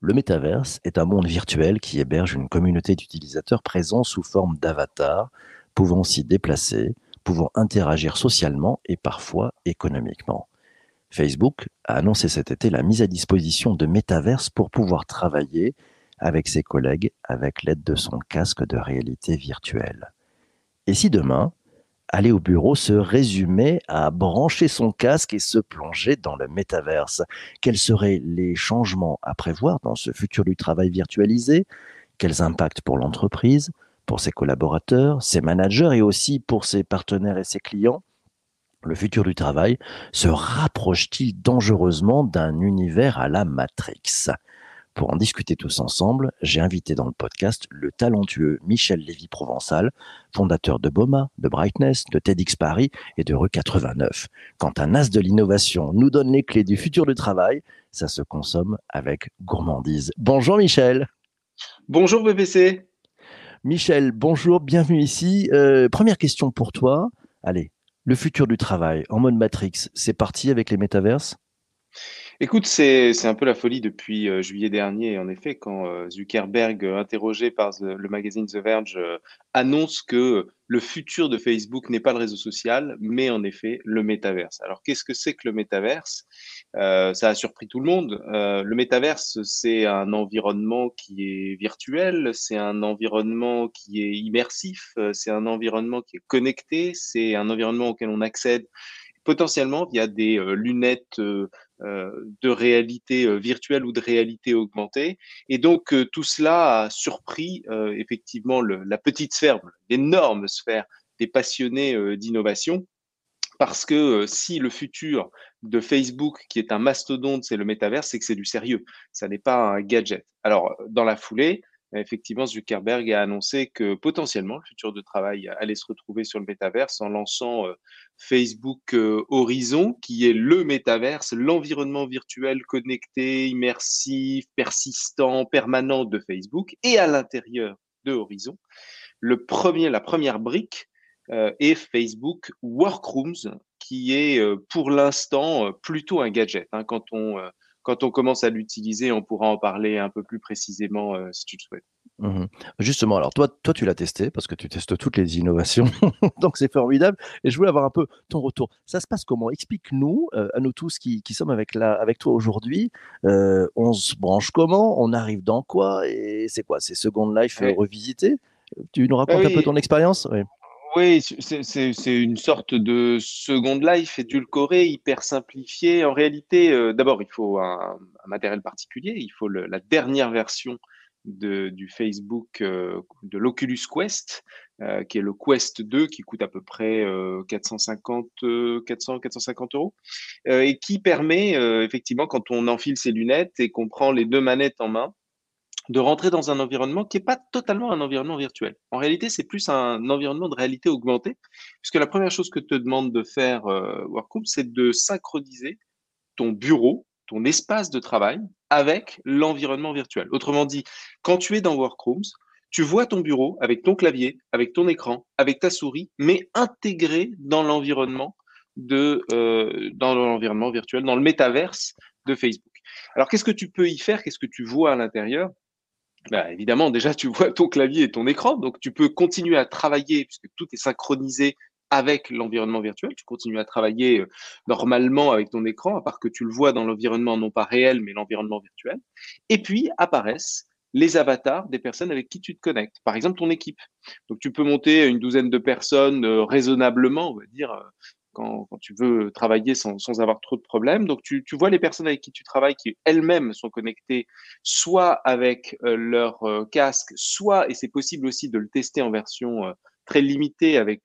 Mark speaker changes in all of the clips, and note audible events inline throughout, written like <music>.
Speaker 1: Le métaverse est un monde virtuel qui héberge une communauté d'utilisateurs présents sous forme d'avatars, pouvant s'y déplacer, pouvant interagir socialement et parfois économiquement. Facebook a annoncé cet été la mise à disposition de métaverse pour pouvoir travailler avec ses collègues avec l'aide de son casque de réalité virtuelle. Et si demain, aller au bureau se résumait à brancher son casque et se plonger dans le métaverse. Quels seraient les changements à prévoir dans ce futur du travail virtualisé? Quels impacts pour l'entreprise, pour ses collaborateurs, ses managers et aussi pour ses partenaires et ses clients? Le futur du travail se rapproche-t-il dangereusement d'un univers à la Matrix? Pour en discuter tous ensemble, j'ai invité dans le podcast le talentueux Michel Lévy-Provençal, fondateur de BOMA, de Brightness, de TEDx Paris et de Re89. Quand un as de l'innovation nous donne les clés du futur du travail, ça se consomme avec gourmandise. Bonjour Michel
Speaker 2: Bonjour BBC
Speaker 1: Michel, bonjour, bienvenue ici. Euh, première question pour toi. Allez, le futur du travail en mode Matrix, c'est parti avec les métaverses?
Speaker 2: Écoute, c'est un peu la folie depuis euh, juillet dernier. En effet, quand euh, Zuckerberg, euh, interrogé par le magazine The Verge, annonce que le futur de Facebook n'est pas le réseau social, mais en effet le métaverse. Alors, qu'est-ce que c'est que le métaverse? Ça a surpris tout le monde. le métaverse, c'est un environnement qui est virtuel, c'est un environnement qui est immersif, c'est un environnement qui est connecté, c'est un environnement auquel on accède potentiellement via des lunettes de réalité euh, virtuelle ou de réalité augmentée. Et donc, euh, tout cela a surpris effectivement la petite sphère, l'énorme sphère des passionnés d'innovation. Parce que si le futur de Facebook, qui est un mastodonte, c'est le métaverse, c'est que c'est du sérieux. Ça n'est pas un gadget. Alors, dans la foulée, effectivement, Zuckerberg a annoncé que potentiellement le futur de travail allait se retrouver sur le métaverse en lançant euh, Facebook euh, Horizon, qui est le métaverse, l'environnement virtuel connecté, immersif, persistant, permanent de Facebook. Et à l'intérieur de Horizon, la première brique euh, est Facebook Workrooms, qui est pour l'instant plutôt un gadget. Hein, quand on quand on commence à l'utiliser, on pourra en parler un peu plus précisément euh, si tu le souhaites.
Speaker 1: Mmh Justement, alors toi, toi tu l'as testé parce que tu testes toutes les innovations, <laughs> donc c'est formidable. Et je voulais avoir un peu ton retour. Ça se passe comment? Explique-nous, euh, à nous tous qui, sommes avec, la, avec toi aujourd'hui, euh, on se branche comment? On arrive dans quoi? Et c'est quoi? C'est Second Life revisité? Tu nous racontes un peu ton expérience?
Speaker 2: Oui, c'est une sorte de Second Life édulcoré, hyper simplifié. En réalité, euh, d'abord, il faut un, matériel particulier. Il faut la dernière version du Facebook, euh, de l'Oculus Quest, euh, qui est le Quest 2, qui coûte à peu près 450, 400, 450 euros, et qui permet, effectivement, quand on enfile ses lunettes et qu'on prend les deux manettes en main, de rentrer dans un environnement qui n'est pas totalement un environnement virtuel. En réalité, c'est plus un environnement de réalité augmentée, puisque la première chose que te demande de faire euh, Workroom, c'est de synchroniser ton bureau, ton espace de travail avec l'environnement virtuel. Autrement dit, quand tu es dans Workrooms, tu vois ton bureau avec ton clavier, avec ton écran, avec ta souris, mais intégré dans l'environnement euh, dans l'environnement virtuel, dans le métaverse de Facebook. Alors, qu'est-ce que tu peux y faire? Qu'est-ce que tu vois à l'intérieur? Bah, évidemment, déjà, tu vois ton clavier et ton écran, donc tu peux continuer à travailler puisque tout est synchronisé avec l'environnement virtuel. Tu continues à travailler euh, normalement avec ton écran, à part que tu le vois dans l'environnement non pas réel, mais l'environnement virtuel. Et puis apparaissent les avatars des personnes avec qui tu te connectes. Par exemple, ton équipe. Donc, tu peux monter une douzaine de personnes euh, raisonnablement, on va dire, quand, tu veux travailler sans, avoir trop de problèmes. Donc, tu, vois les personnes avec qui tu travailles qui elles-mêmes sont connectées, soit avec euh, leur euh, casque, soit, et c'est possible aussi de le tester en version euh, très limitée avec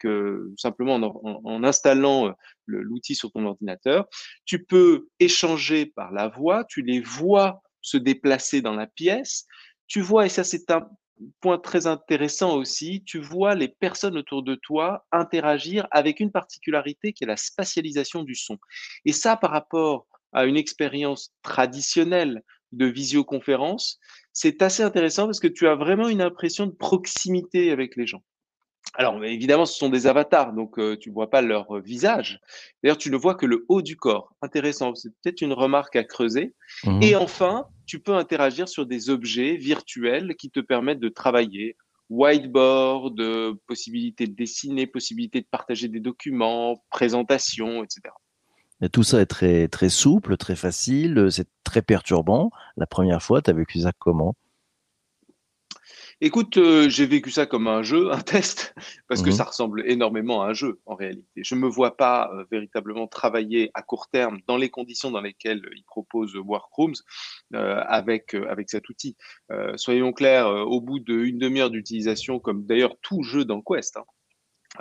Speaker 2: simplement en, installant l'outil sur ton ordinateur. Tu peux échanger par la voix, tu les vois se déplacer dans la pièce. Tu vois, et ça c'est un, point très intéressant aussi, tu vois les personnes autour de toi interagir avec une particularité qui est la spatialisation du son. Et ça, par rapport à une expérience traditionnelle de visioconférence, c'est assez intéressant parce que tu as vraiment une impression de proximité avec les gens. Alors, évidemment, ce sont des avatars, donc euh, tu ne vois pas leur visage. D'ailleurs, tu ne vois que le haut du corps. Intéressant, c'est peut-être une remarque à creuser.
Speaker 1: Mhm.
Speaker 2: Et enfin, tu peux interagir sur des objets virtuels qui te permettent de travailler. Whiteboard, euh, possibilité de dessiner, possibilité de partager des documents, présentation, etc.
Speaker 1: Et tout ça est très, très souple, très facile, c'est très perturbant. La première fois, tu as vécu ça comment?
Speaker 2: Écoute, euh, j'ai vécu ça comme un jeu, un test, parce que
Speaker 1: Mhm.
Speaker 2: ça ressemble énormément à un jeu en réalité. Je ne me vois pas euh, véritablement travailler à court terme dans les conditions dans lesquelles il propose Workrooms euh, avec, avec cet outil. Soyons clairs, au bout d'une demi-heure d'utilisation, comme d'ailleurs tout jeu dans Quest, hein,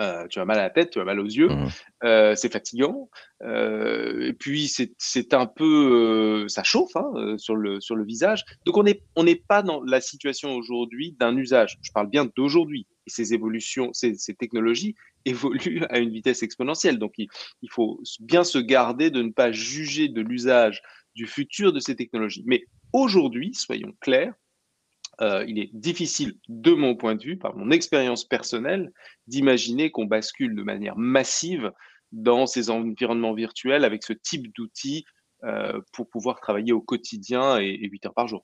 Speaker 2: euh, tu as mal à la tête, tu as mal aux yeux,
Speaker 1: Mhm.
Speaker 2: euh, c'est fatigant, euh, et puis c'est un peu, euh, ça chauffe hein, euh, sur le sur le visage. Donc on n'est on n'est pas dans la situation aujourd'hui d'un usage. Je parle bien d'aujourd'hui. Et ces évolutions, ces, ces technologies <laughs> évoluent à une vitesse exponentielle. Donc il, il faut bien se garder de ne pas juger de l'usage du futur de ces technologies. Mais aujourd'hui, soyons clairs, euh, il est difficile, de mon point de vue, par mon expérience personnelle, d'imaginer qu'on bascule de manière massive dans ces environnements virtuels avec ce type d'outils euh, pour pouvoir travailler au quotidien et, et 8 heures par jour.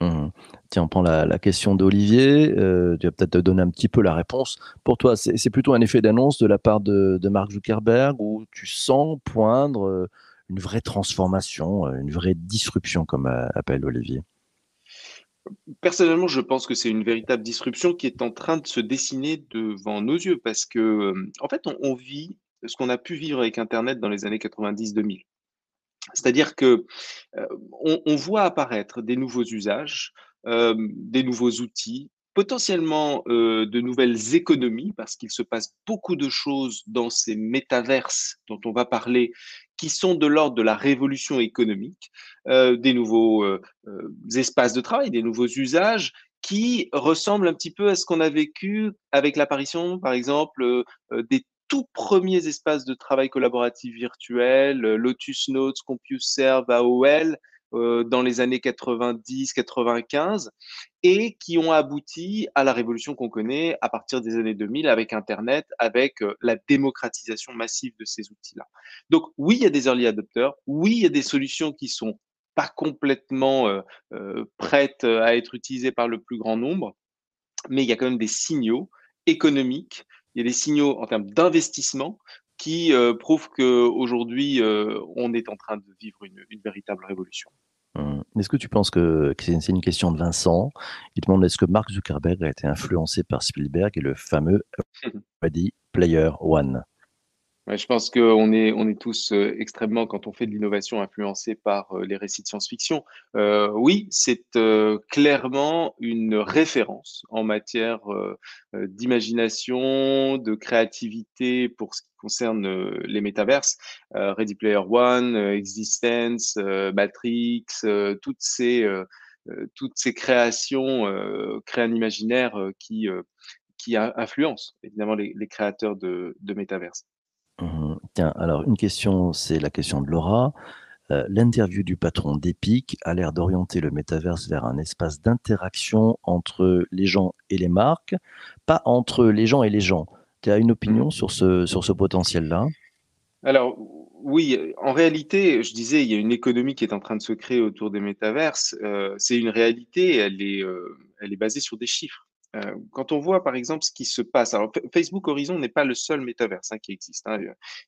Speaker 1: Mhm. Tiens, on prend la, question d'Olivier. Euh, tu vas peut-être te donner un petit peu la réponse. Pour toi, c'est plutôt un effet d'annonce de la part de, de Mark Zuckerberg où tu sens poindre une vraie transformation, une vraie disruption, comme appelle Olivier?
Speaker 2: Personnellement, je pense que c'est une véritable disruption qui est en train de se dessiner devant nos yeux parce que, euh, en fait, on, vit ce qu'on a pu vivre avec Internet dans les années 90-2000. C'est-à-dire que euh, on, voit apparaître des nouveaux usages, euh, des nouveaux outils, potentiellement de nouvelles économies, parce qu'il se passe beaucoup de choses dans ces métaverses dont on va parler, qui sont de l'ordre de la révolution économique, euh, des nouveaux euh, euh, espaces de travail, des nouveaux usages qui ressemblent un petit peu à ce qu'on a vécu avec l'apparition, par exemple, des tout premiers espaces de travail collaboratif virtuel, Lotus Notes, CompuServe, AOL, euh, dans les années 90-95, et qui ont abouti à la révolution qu'on connaît à partir des années 2000 avec Internet, avec euh, la démocratisation massive de ces outils-là. Donc oui, il y a des early adopters, oui, il y a des solutions qui sont pas complètement euh, prêtes à être utilisées par le plus grand nombre, mais il y a quand même des signaux économiques il y a des signaux en termes d'investissement qui euh, prouvent qu'aujourd'hui, euh, on est en train de vivre une, une véritable révolution.
Speaker 1: Hum. Est-ce que tu penses que, que c'est une question de Vincent? Il demande est-ce que Mark Zuckerberg a été influencé par Spielberg et le fameux <laughs> Ready Player One?
Speaker 2: Je pense qu'on est, on est tous euh, extrêmement, quand on fait de l'innovation, influencés par euh, les récits de science-fiction. Euh, oui, c'est euh, clairement une référence en matière d'imagination, de créativité pour ce qui concerne les métaverses. Ready Player One, Existence, Matrix, toutes ces, toutes ces créations créent un imaginaire qui, qui influence évidemment les, créateurs de, de métaverses.
Speaker 1: Tiens, alors une question, c'est la question de Laura. Euh, L'interview du patron d'Epic a l'air d'orienter le métaverse vers un espace d'interaction entre les gens et les marques, pas entre les gens et les gens. Tu as une opinion
Speaker 2: Mhm.
Speaker 1: sur ce, sur ce potentiel-là?
Speaker 2: Alors, oui, en réalité, je disais, il y a une économie qui est en train de se créer autour des métaverses. Euh, c'est une réalité, elle est, euh, elle est basée sur des chiffres. Euh, quand on voit, par exemple, ce qui se passe, alors Fa- Facebook Horizon n'est pas le seul métaverse hein, qui existe. hein. Il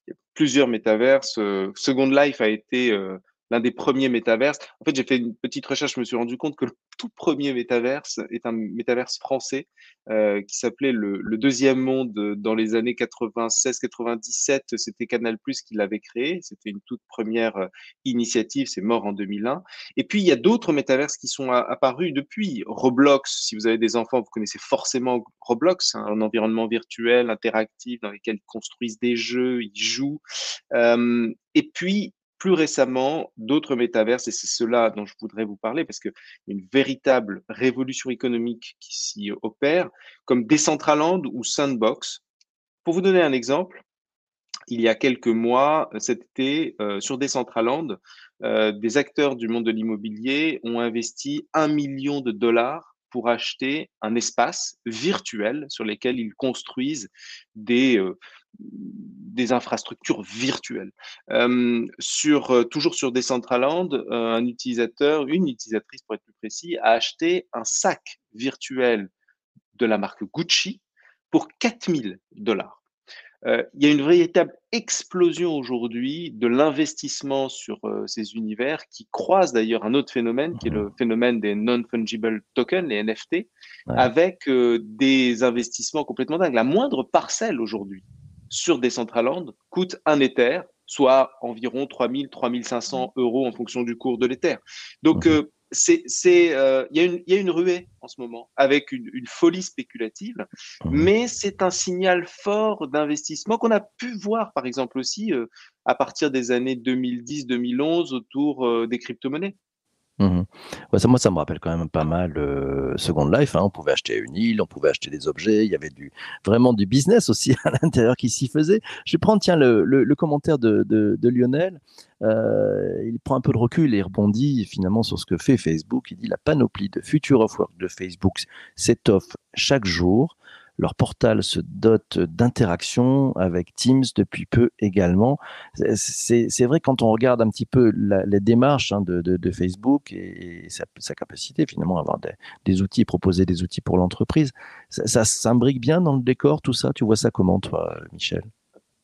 Speaker 2: y a plusieurs métaverses. Euh, Second Life a été euh, l'un des premiers métaverses. En fait, j'ai fait une petite recherche, je me suis rendu compte que le <laughs> tout premier métaverse est un métaverse français euh, qui s'appelait le, le Deuxième Monde euh, dans les années 96-97. C'était Canal+ qui l'avait créé. C'était une toute première euh, initiative. C'est mort en 2001. Et puis, il y a d'autres métaverses qui sont apparus depuis. Roblox, si vous avez des enfants, vous connaissez forcément Roblox, hein, un environnement virtuel, interactif, dans lequel ils construisent des jeux, ils jouent. Euh, et puis, plus récemment, d'autres métaverses, et c'est cela dont je voudrais vous parler, parce qu'il y a une véritable révolution économique qui s'y opère, comme Decentraland ou Sandbox. Pour vous donner un exemple, il y a quelques mois, cet été, euh, sur Decentraland, euh, des acteurs du monde de l'immobilier ont investi un million de dollars pour acheter un espace virtuel sur lequel ils construisent des, euh, des infrastructures virtuelles. Euh, sur, euh, toujours sur Decentraland, un utilisateur, une utilisatrice pour être plus précis, a acheté un sac virtuel de la marque Gucci pour 4000 dollars. Euh, il y a une véritable explosion aujourd'hui de l'investissement sur euh, ces univers qui croise d'ailleurs un autre phénomène qui est le phénomène des non-fungible tokens, les NFT, avec euh, des investissements complètement dingues. La moindre parcelle aujourd'hui sur Decentraland coûte un Ether, soit environ 3000, 3500 euros en fonction du cours de l'Ether. Donc, mhm c'est, c'est, euh, il y, y, a une ruée en ce moment avec une, une folie spéculative, mmh. mais c'est un signal fort d'investissement qu'on a pu voir, par exemple aussi euh, à partir des années 2010-2011 autour euh, des crypto-monnaies.
Speaker 1: Mmh ça, moi, ça me rappelle quand même pas mal euh, Second Life. Hein. On pouvait acheter une île, on pouvait acheter des objets. Il y avait du, vraiment du business aussi <laughs> à l'intérieur qui s'y faisait. Je vais prendre tiens, le, le, commentaire de, de, de Lionel. Euh, il prend un peu de recul et rebondit finalement sur ce que fait Facebook. Il dit la panoplie de Future of Work de Facebook s'étoffe chaque jour. Leur portal se dote d'interactions avec Teams depuis peu également. C'est vrai quand on regarde un petit peu les démarches hein, de, Facebook et, sa, capacité finalement à avoir des, outils, proposer des outils pour l'entreprise, ça, s'imbrique bien dans le décor, tout ça? Tu vois ça comment, toi, Michel?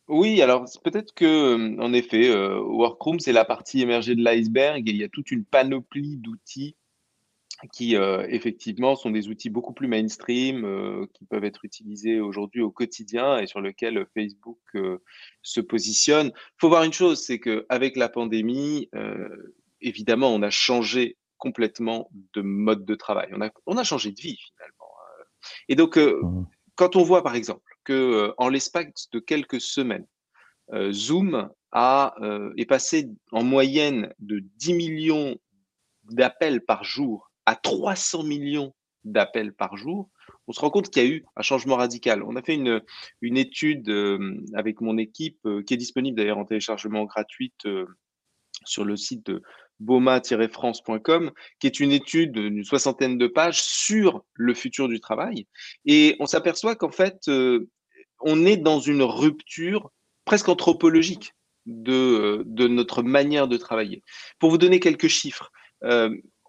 Speaker 2: Oui, alors peut-être que, en effet, euh, Workroom, c'est la partie émergée de l'iceberg et il y a toute une panoplie d'outils qui euh, effectivement sont des outils beaucoup plus mainstream, euh, qui peuvent être utilisés aujourd'hui au quotidien et sur lesquels Facebook euh, se positionne. Il faut voir une chose, c'est qu'avec la pandémie, évidemment, on a changé complètement de mode de travail. On a, on a changé de vie finalement. Hein. Et donc, mmh. quand on voit par exemple que en l'espace de quelques semaines, Zoom a, est passé en moyenne de 10 millions d'appels par jour à 300 millions d'appels par jour, on se rend compte qu'il y a eu un changement radical. On a fait une, une étude euh, avec mon équipe euh, qui est disponible d'ailleurs en téléchargement gratuite euh, sur le site de boma-france.com, qui est une étude d'une soixantaine de pages sur le futur du travail. Et on s'aperçoit qu'en fait, on est dans une rupture presque anthropologique de, de notre manière de travailler. Pour vous donner quelques chiffres,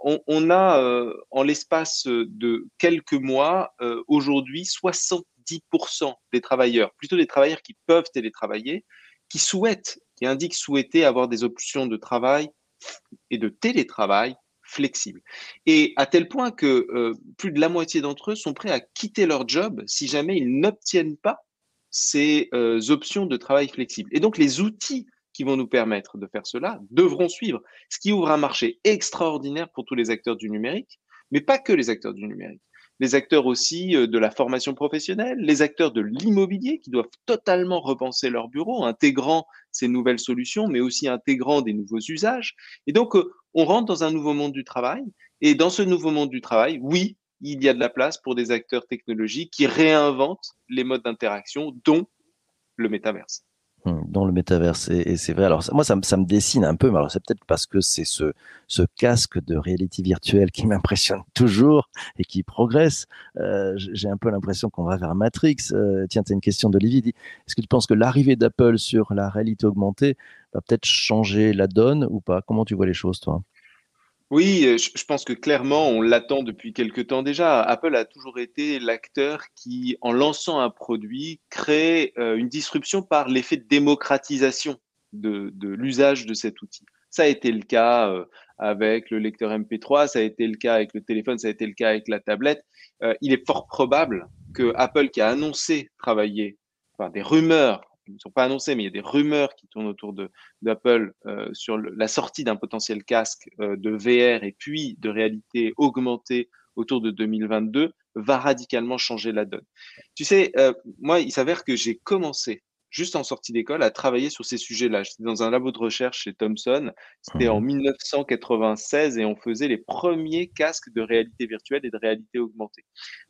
Speaker 2: on, a euh, en l'espace de quelques mois euh, aujourd'hui 70% des travailleurs, plutôt des travailleurs qui peuvent télétravailler, qui souhaitent, qui indiquent souhaiter avoir des options de travail et de télétravail flexibles. Et à tel point que euh, plus de la moitié d'entre eux sont prêts à quitter leur job si jamais ils n'obtiennent pas ces options de travail flexibles. Et donc les outils qui vont nous permettre de faire cela devront suivre, ce qui ouvre un marché extraordinaire pour tous les acteurs du numérique, mais pas que les acteurs du numérique. Les acteurs aussi euh, de la formation professionnelle, les acteurs de l'immobilier qui doivent totalement repenser leur bureau, intégrant ces nouvelles solutions, mais aussi intégrant des nouveaux usages. Et donc, euh, on rentre dans un nouveau monde du travail. Et dans ce nouveau monde du travail, oui, il y a de la place pour des acteurs technologiques qui réinventent les modes d'interaction, dont le métaverse.
Speaker 1: Dans le métaverse. Et, c'est vrai. Alors, moi, ça, me dessine un peu, mais alors c'est peut-être parce que c'est ce, casque de réalité virtuelle qui <laughs> m'impressionne toujours et qui progresse. Euh, j'ai un peu l'impression qu'on va vers Matrix. Euh, tiens, tu as une question d'Olivier. Est-ce que tu penses que l'arrivée d'Apple sur la réalité augmentée va peut-être changer la donne ou pas? Comment tu vois les choses, toi?
Speaker 2: Oui, euh, je pense que clairement, on l'attend depuis quelque temps déjà. Apple a toujours été l'acteur qui, en lançant un produit, crée euh, une disruption par l'effet de démocratisation de, l'usage de cet outil. Ça a été le cas euh, avec le lecteur MP3, ça a été le cas avec le téléphone, ça a été le cas avec la tablette. il est fort probable que Apple, qui a annoncé travailler, enfin des rumeurs ne sont pas annoncés, mais il y a des rumeurs qui tournent autour d'Apple euh, sur la sortie d'un potentiel casque euh, de VR et puis de réalité augmentée autour de 2022 va radicalement changer la donne. Tu sais, euh, moi, il s'avère que j'ai commencé juste en sortie d'école à travailler sur ces sujets-là. J'étais dans un labo de recherche chez Thomson. C'était en 1996 mmh. et on faisait les premiers casques de réalité virtuelle et de réalité augmentée.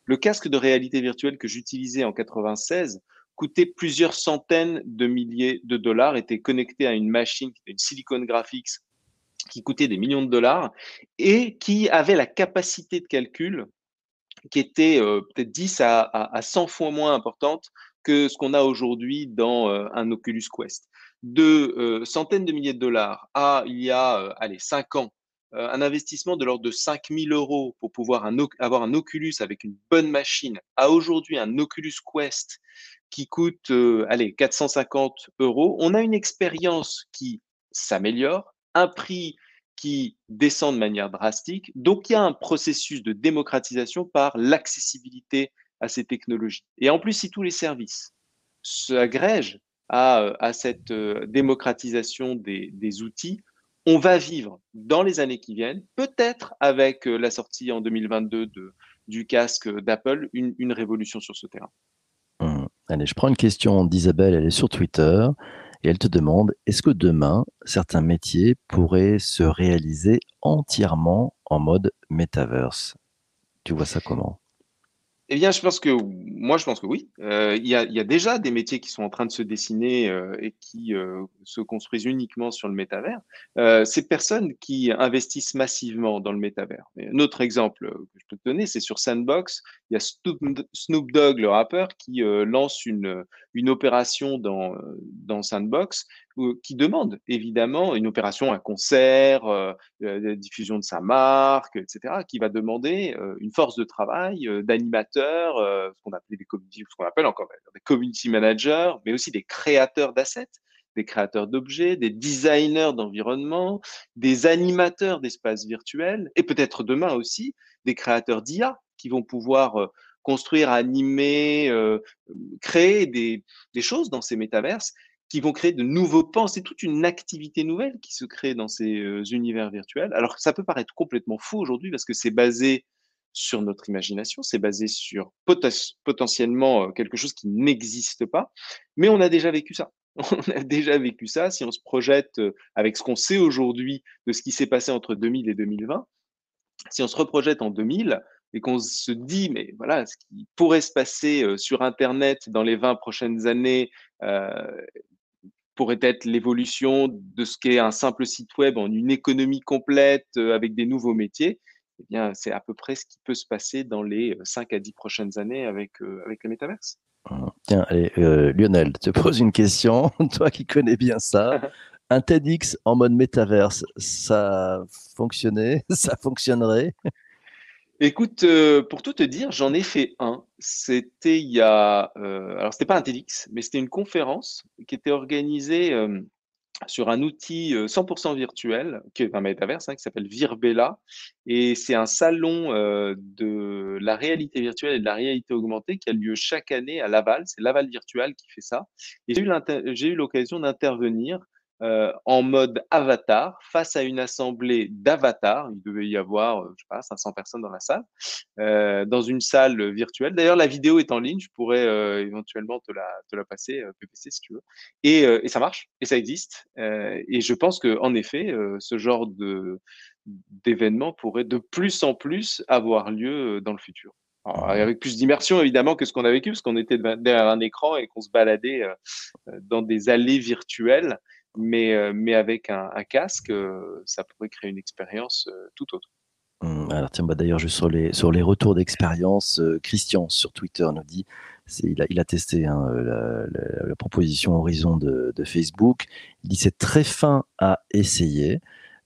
Speaker 2: Le casque de réalité virtuelle que j'utilisais en 96 coûtait plusieurs centaines de milliers de dollars, était connecté à une machine, une Silicon Graphics, qui coûtait des millions de dollars et qui avait la capacité de calcul qui était peut-être 10 à, à, 100 fois moins importante que ce qu'on a aujourd'hui dans un Oculus Quest. De centaines de milliers de dollars à, il y a, allez, 5 ans, un investissement de l'ordre de 5000 euros pour pouvoir avoir un Oculus avec une bonne machine, à aujourd'hui un Oculus Quest qui coûte, allez, 450 euros, on a une expérience qui s'améliore, un prix qui descend de manière drastique. Donc, il y a un processus de démocratisation par l'accessibilité à ces technologies. Et en plus, si tous les services s'agrègent à, à, cette démocratisation des, outils, on va vivre dans les années qui viennent, peut-être avec la sortie en 2022 de, du casque d'Apple, une, une, révolution sur ce terrain.
Speaker 1: Allez, je prends une question d'Isabelle, elle est sur Twitter et elle te demande est-ce que demain, certains métiers pourraient se réaliser entièrement en mode metaverse? Tu vois ça comment?
Speaker 2: Eh bien, je pense que moi, je pense que oui. Euh, il, y a, déjà des métiers qui sont en train de se dessiner euh, et qui euh, se construisent uniquement sur le métavers. Ces personnes qui investissent massivement dans le métavers. un autre exemple que je peux te donner, c'est sur Sandbox. Il y a Snoop, Dogg, le rappeur, qui lance une, une opération dans, dans Sandbox qui demande évidemment une opération, un concert, euh, la diffusion de sa marque, etc., qui va demander euh, une force de travail euh, d'animateurs, euh, ce qu'on appelle des community, ce qu'on appelle encore des community managers, mais aussi des créateurs d'assets, des créateurs d'objets, des designers d'environnement, des animateurs d'espaces virtuels, et peut-être demain aussi des créateurs d'IA qui vont pouvoir construire, animer, créer des, choses dans ces métaverses qui vont créer de nouveaux pans. C'est toute une activité nouvelle qui se crée dans ces euh, univers virtuels. Alors ça peut paraître complètement fou aujourd'hui parce que c'est basé sur notre imagination, c'est basé sur potentiellement euh, quelque chose qui n'existe pas, mais on a déjà vécu ça. <laughs> On a déjà vécu ça. Si on se projette euh, avec ce qu'on sait aujourd'hui de ce qui s'est passé entre 2000 et 2020, si on se reprojette en 2000, et qu'on se dit, mais voilà, ce qui pourrait se passer sur Internet dans les 20 prochaines années, euh, pourrait être l'évolution de ce qu'est un simple site web en une économie complète euh, avec des nouveaux métiers, eh bien, c'est à peu près ce qui peut se passer dans les 5 à 10 prochaines années avec, euh, avec le métaverse.
Speaker 1: Tiens, allez, euh, Lionel, je te pose une question, <laughs> toi qui connais bien ça. <laughs> Un TEDx en mode métaverse, ça fonctionnait <laughs> Ça fonctionnerait?
Speaker 2: Écoute, euh, pour tout te dire, j'en ai fait un. C'était il y a, euh, alors c'était pas un TEDx, mais c'était une conférence qui était organisée euh, sur un outil 100% virtuel, qui est un métaverse, hein, qui s'appelle Virbella, et c'est un salon de la réalité virtuelle et de la réalité augmentée qui a lieu chaque année à Laval. C'est Laval Virtual qui fait ça. Et j'ai eu l'occasion d'intervenir euh, en mode avatar face à une assemblée d'avatars. Il devait y avoir, euh, je sais pas, 500 personnes dans la salle, euh, dans une salle virtuelle. D'ailleurs, la vidéo est en ligne. Je pourrais éventuellement te la, te la passer, PPC, si tu veux. Et, ça marche, et ça existe. et je pense que, en effet, ce genre de d'événement pourrait de plus en plus avoir lieu dans le futur. avec plus d'immersion évidemment que ce qu'on a vécu, parce qu'on était derrière un écran et qu'on se baladait dans des allées virtuelles mais, euh, mais avec un, casque, euh, ça pourrait créer une expérience euh, tout autre.
Speaker 1: Mmh, alors tiens, bah d'ailleurs, juste sur les, sur les retours d'expérience, Christian sur Twitter nous dit, il a, il a testé hein, la, la, la, proposition Horizon de, de Facebook, il dit c'est très fin à essayer,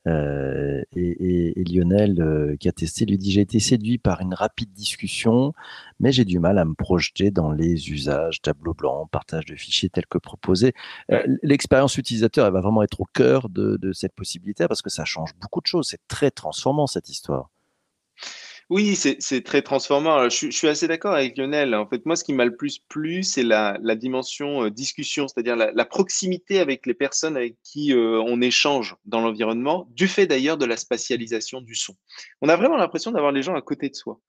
Speaker 1: euh, et, et, Lionel, euh, qui a testé, lui dit J'ai été séduit par une rapide discussion, mais j'ai du mal à me projeter dans les usages, tableau blanc, partage de fichiers tels que proposé. Euh, l'expérience utilisateur, elle va vraiment être au cœur de, de cette possibilité parce que ça change beaucoup de choses. C'est très transformant cette histoire.
Speaker 2: Oui, c'est très transformant. Je, suis assez d'accord avec Lionel. En fait, moi, ce qui m'a le plus plu, c'est la, dimension euh, discussion, c'est-à-dire la, la, proximité avec les personnes avec qui euh, on échange dans l'environnement, du fait d'ailleurs de la spatialisation du son. On a vraiment l'impression d'avoir les gens à côté de soi.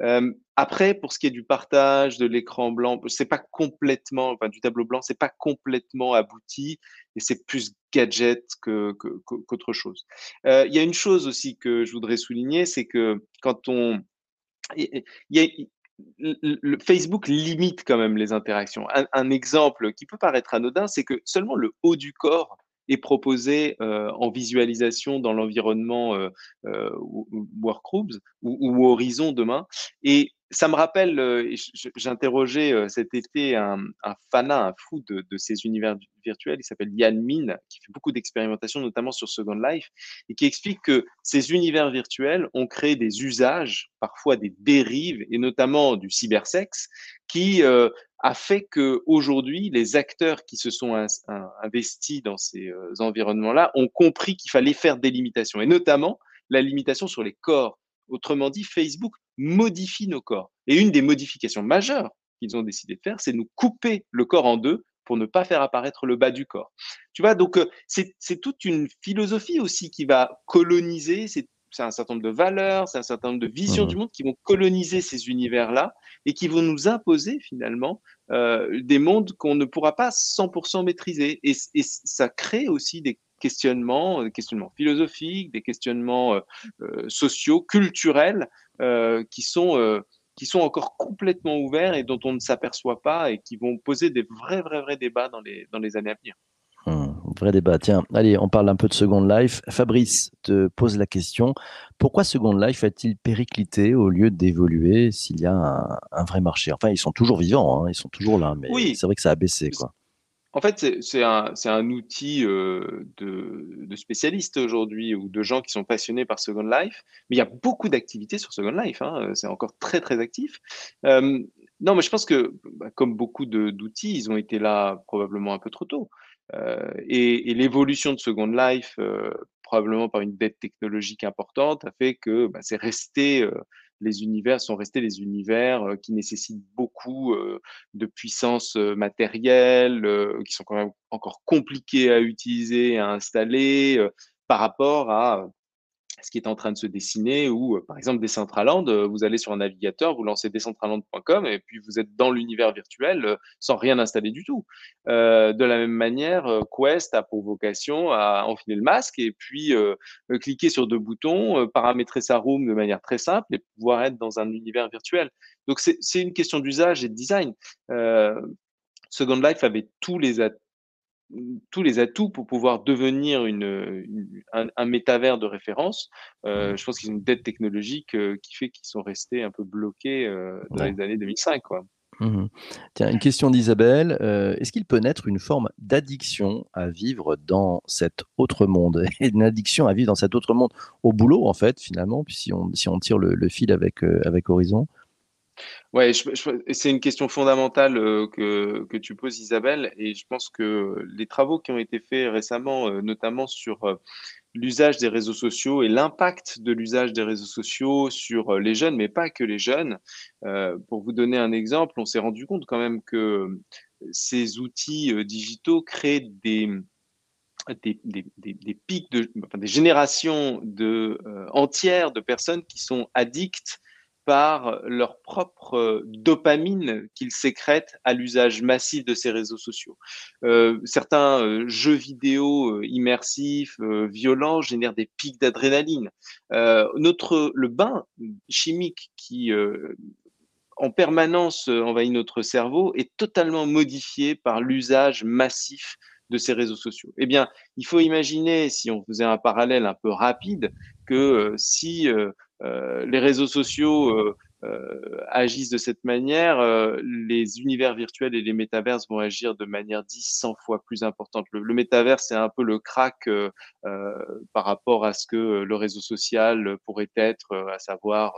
Speaker 2: Euh, après, pour ce qui est du partage, de l'écran blanc, c'est pas complètement, enfin, du tableau blanc, c'est pas complètement abouti et c'est plus gadget que, qu'autre chose. Euh, il y a une chose aussi que je voudrais souligner, c'est que quand on, Facebook limite quand même les interactions. Un, un exemple qui peut paraître anodin, c'est que seulement le haut du corps est proposé euh, en visualisation dans l'environnement euh, euh, Workrooms ou, ou, Horizon demain. Et ça me rappelle, euh, j'interrogeais euh, cet été un, fanat, un fou de, ces univers virtuels, il s'appelle Yann Min, qui fait beaucoup d'expérimentations, notamment sur Second Life, et qui explique que ces univers virtuels ont créé des usages, parfois des dérives, et notamment du cybersexe, qui euh, a fait que aujourd'hui les acteurs qui se sont investis dans ces environnements-là ont compris qu'il fallait faire des limitations, et notamment la limitation sur les corps. Autrement dit, Facebook modifie nos corps. Et une des modifications majeures qu'ils ont décidé de faire, c'est nous couper le corps en deux pour ne pas faire apparaître le bas du corps. Tu vois, donc euh, c'est toute une philosophie aussi qui va coloniser, c'est un certain nombre de valeurs, c'est un certain nombre de visions mmh. du monde qui vont coloniser ces univers-là et qui vont nous imposer finalement euh, des mondes qu'on ne pourra pas 100% maîtriser. Et, et, ça crée aussi des questionnements, des questionnements philosophiques, des questionnements euh, euh, sociaux, culturels, euh, qui sont qui sont encore complètement ouverts et dont on ne s'aperçoit pas et qui vont poser des vrais, vrais, vrais débats dans les, dans les années à venir.
Speaker 1: Hum, vrai débat. Tiens, allez, on parle un peu de Second Life. Fabrice te pose la question pourquoi Second Life a-t-il périclité au lieu d'évoluer s'il y a un, vrai marché? Enfin, ils sont toujours vivants, hein, ils sont toujours là, mais oui. c'est vrai que ça a baissé. Quoi.
Speaker 2: En fait, c'est un, outil euh, de, spécialistes aujourd'hui ou de gens qui sont passionnés par Second Life. Mais il y a beaucoup d'activités sur Second Life. Hein, c'est encore très, très actif. Euh, non, mais je pense que, bah, comme beaucoup d'outils, ils ont été là probablement un peu trop tôt. Euh, et, l'évolution de Second Life, probablement par une dette technologique importante, a fait que bah, c'est resté les univers sont restés les univers euh, qui nécessitent beaucoup euh, de puissance euh, matérielle, qui sont quand même encore compliqués à utiliser, à installer par rapport à ce qui est en train de se dessiner, ou euh, par exemple Decentraland, euh, vous allez sur un navigateur, vous lancez decentraland.com et puis vous êtes dans l'univers virtuel euh, sans rien installer du tout. de la même manière, Quest a pour vocation à enfiler le masque et puis cliquer sur deux boutons, paramétrer sa room de manière très simple et pouvoir être dans un univers virtuel. Donc c'est une question d'usage et de design. Second Life avait tous les atouts tous les atouts pour pouvoir devenir une, un, métavers de référence. Euh, je pense qu'ils ont une dette technologique euh, qui fait qu'ils sont restés un peu bloqués euh, dans les années 2005. Quoi.
Speaker 1: Mmh Tiens, une question d'Isabelle. Est-ce qu'il peut naître une forme d'addiction à vivre dans cet autre monde? <laughs> Une addiction à vivre dans cet autre monde au boulot, en fait, finalement, si on, si on tire le, le fil avec, avec Horizon?
Speaker 2: Ouais, c'est une question fondamentale euh, que, tu poses, Isabelle, et je pense que les travaux qui ont été faits récemment, euh, notamment sur euh, l'usage des réseaux sociaux et l'impact de l'usage des réseaux sociaux sur les jeunes, mais pas que les jeunes. pour vous donner un exemple, on s'est rendu compte quand même que ces outils digitaux créent des, pics, de, des générations entières de personnes qui sont addictes par leur propre dopamine qu'ils sécrètent à l'usage massif de ces réseaux sociaux. Euh, certains euh, jeux vidéo euh, immersifs, violents, génèrent des pics d'adrénaline. notre le bain chimique qui en permanence envahit notre cerveau est totalement modifié par l'usage massif de ces réseaux sociaux. Eh bien, il faut imaginer, si on faisait un parallèle un peu rapide, que si euh, les réseaux sociaux euh, euh, agissent de cette manière, les univers virtuels et les métaverses vont agir de manière 10, 100 fois plus importante. Le, le métaverse, c'est un peu le crack par rapport à ce que le réseau social pourrait être, à savoir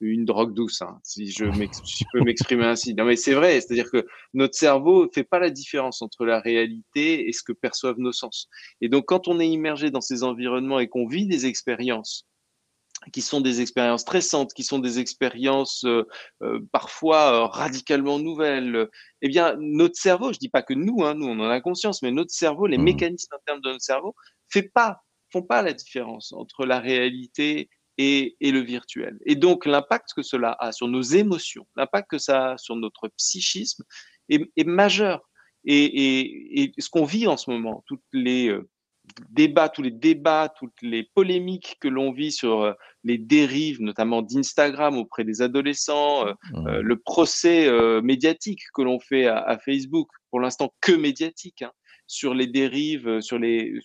Speaker 2: une drogue douce, hein, si, je, <laughs> je peux m'exprimer ainsi. Non, mais c'est vrai, c'est-à-dire que notre cerveau fait pas la différence entre la réalité et ce que perçoivent nos sens. Et donc, quand on est immergé dans ces environnements et qu'on vit des expériences qui sont des expériences stressantes, qui sont des expériences euh, euh, parfois euh, radicalement nouvelles, eh bien, notre cerveau, je dis pas que nous, hein, nous, on en a conscience, mais notre cerveau, les mmh. mécanismes internes de notre cerveau, fait pas, font pas la différence entre la réalité et, et le virtuel. Et donc, l'impact que cela a sur nos émotions, l'impact que ça a sur notre psychisme est, est majeur. Et, et, et ce qu'on vit en ce moment, toutes les débats, tous les débats, toutes les polémiques que l'on vit sur euh, les dérives, notamment d'Instagram auprès des adolescents, euh, mmh. euh, le procès médiatique que l'on fait à, Facebook, pour l'instant que médiatique, hein, sur les dérives, sur les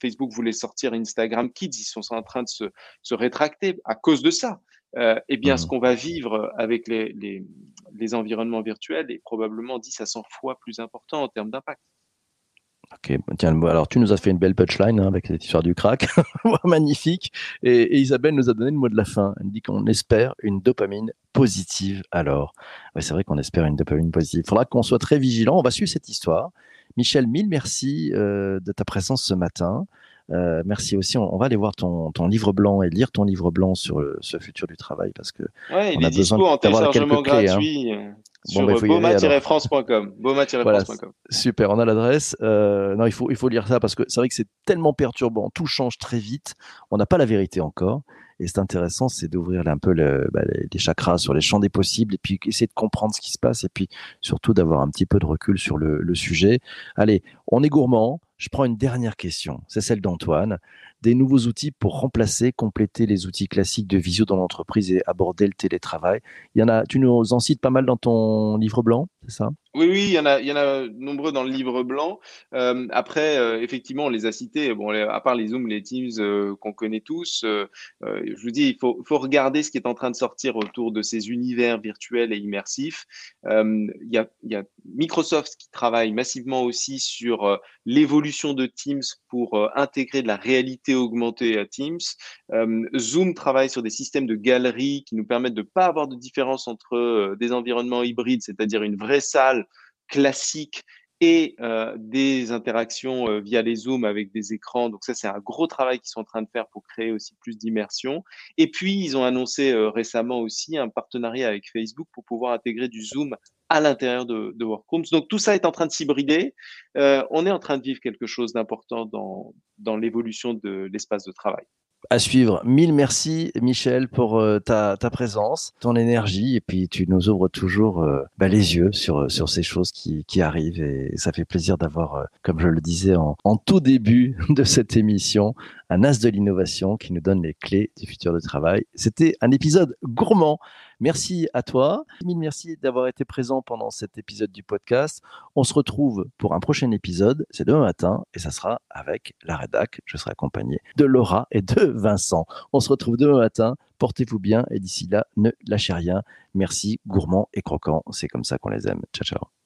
Speaker 2: Facebook voulait sortir Instagram Kids, ils sont en train de se, se rétracter à cause de ça. eh bien, ce mmh. qu'on va vivre avec les, les, les environnements virtuels est probablement 10 à 100 fois plus important en termes d'impact.
Speaker 1: Ok, tiens, alors tu nous as fait une belle punchline hein, avec cette histoire du crack, <laughs> magnifique. Et, Isabelle nous a donné le mot de la fin. Elle dit qu'on espère une dopamine positive. Alors, ouais, c'est vrai qu'on espère une dopamine positive. Il faudra qu'on soit très vigilant. On va suivre cette histoire. Michel, mille merci euh, de ta présence ce matin. Euh, merci aussi. On, va aller voir ton, ton, livre blanc et lire ton livre blanc sur ce futur du travail parce que
Speaker 2: ouais, on a besoin en téléchargement clés, hein. Sur bah, boma-france.com. <laughs> Boma-france.com.
Speaker 1: super, on a l'adresse. Euh, non, il faut, il faut lire ça parce que c'est vrai que c'est tellement perturbant. Tout change très vite. On n'a pas la vérité encore. Et c'est intéressant, c'est d'ouvrir un peu le, bah, les, chakras sur les champs des possibles et puis essayer de comprendre ce qui se passe et puis surtout d'avoir un petit peu de recul sur le, le sujet. Allez, on est gourmand. Je prends une dernière question. C'est celle d'Antoine des nouveaux outils pour remplacer, compléter les outils classiques de visio dans l'entreprise et aborder le télétravail. Il y en a, tu nous en cites pas mal dans ton livre blanc, c'est ça?
Speaker 2: Oui, oui, il y en a, il y en a nombreux dans le livre blanc. Euh, après, euh, effectivement, on les a cités. Bon, à part les Zooms, les Teams euh, qu'on connaît tous, je vous dis, il faut, faut, regarder ce qui est en train de sortir autour de ces univers virtuels et immersifs. il, y a, il y a Microsoft qui travaille massivement aussi sur l'évolution de Teams pour intégrer de la réalité augmentée à Teams. Zoom travaille sur des systèmes de galeries qui nous permettent de ne pas avoir de différence entre des environnements hybrides, c'est-à-dire une vraie salle classique et euh, des interactions euh, via les Zooms avec des écrans. Donc ça, c'est un gros travail qu'ils sont en train de faire pour créer aussi plus d'immersion. Et puis, ils ont annoncé euh, récemment aussi un partenariat avec Facebook pour pouvoir intégrer du Zoom à l'intérieur de, de, Workrooms. Donc tout ça est en train de s'hybrider. on est en train de vivre quelque chose d'important dans, dans l'évolution de l'espace de travail
Speaker 1: à suivre. Mille merci, Michel, pour euh, ta, ta, présence, ton énergie, et puis tu nous ouvres toujours euh, bah, les yeux sur, sur ces choses qui, qui arrivent, et ça fait plaisir d'avoir, euh, comme je le disais en, en, tout début <laughs> de cette émission, un as de l'innovation qui nous donne les clés du futur de travail. C'était un épisode gourmand. Merci à toi. Mille merci d'avoir été présent pendant cet épisode du podcast. On se retrouve pour un prochain épisode. C'est demain matin et ça sera avec la rédac. Je serai accompagné de Laura et de Vincent. On se retrouve demain matin. Portez-vous bien et d'ici là, ne lâchez rien. Merci, gourmand et croquant. C'est comme ça qu'on les aime. Ciao, ciao.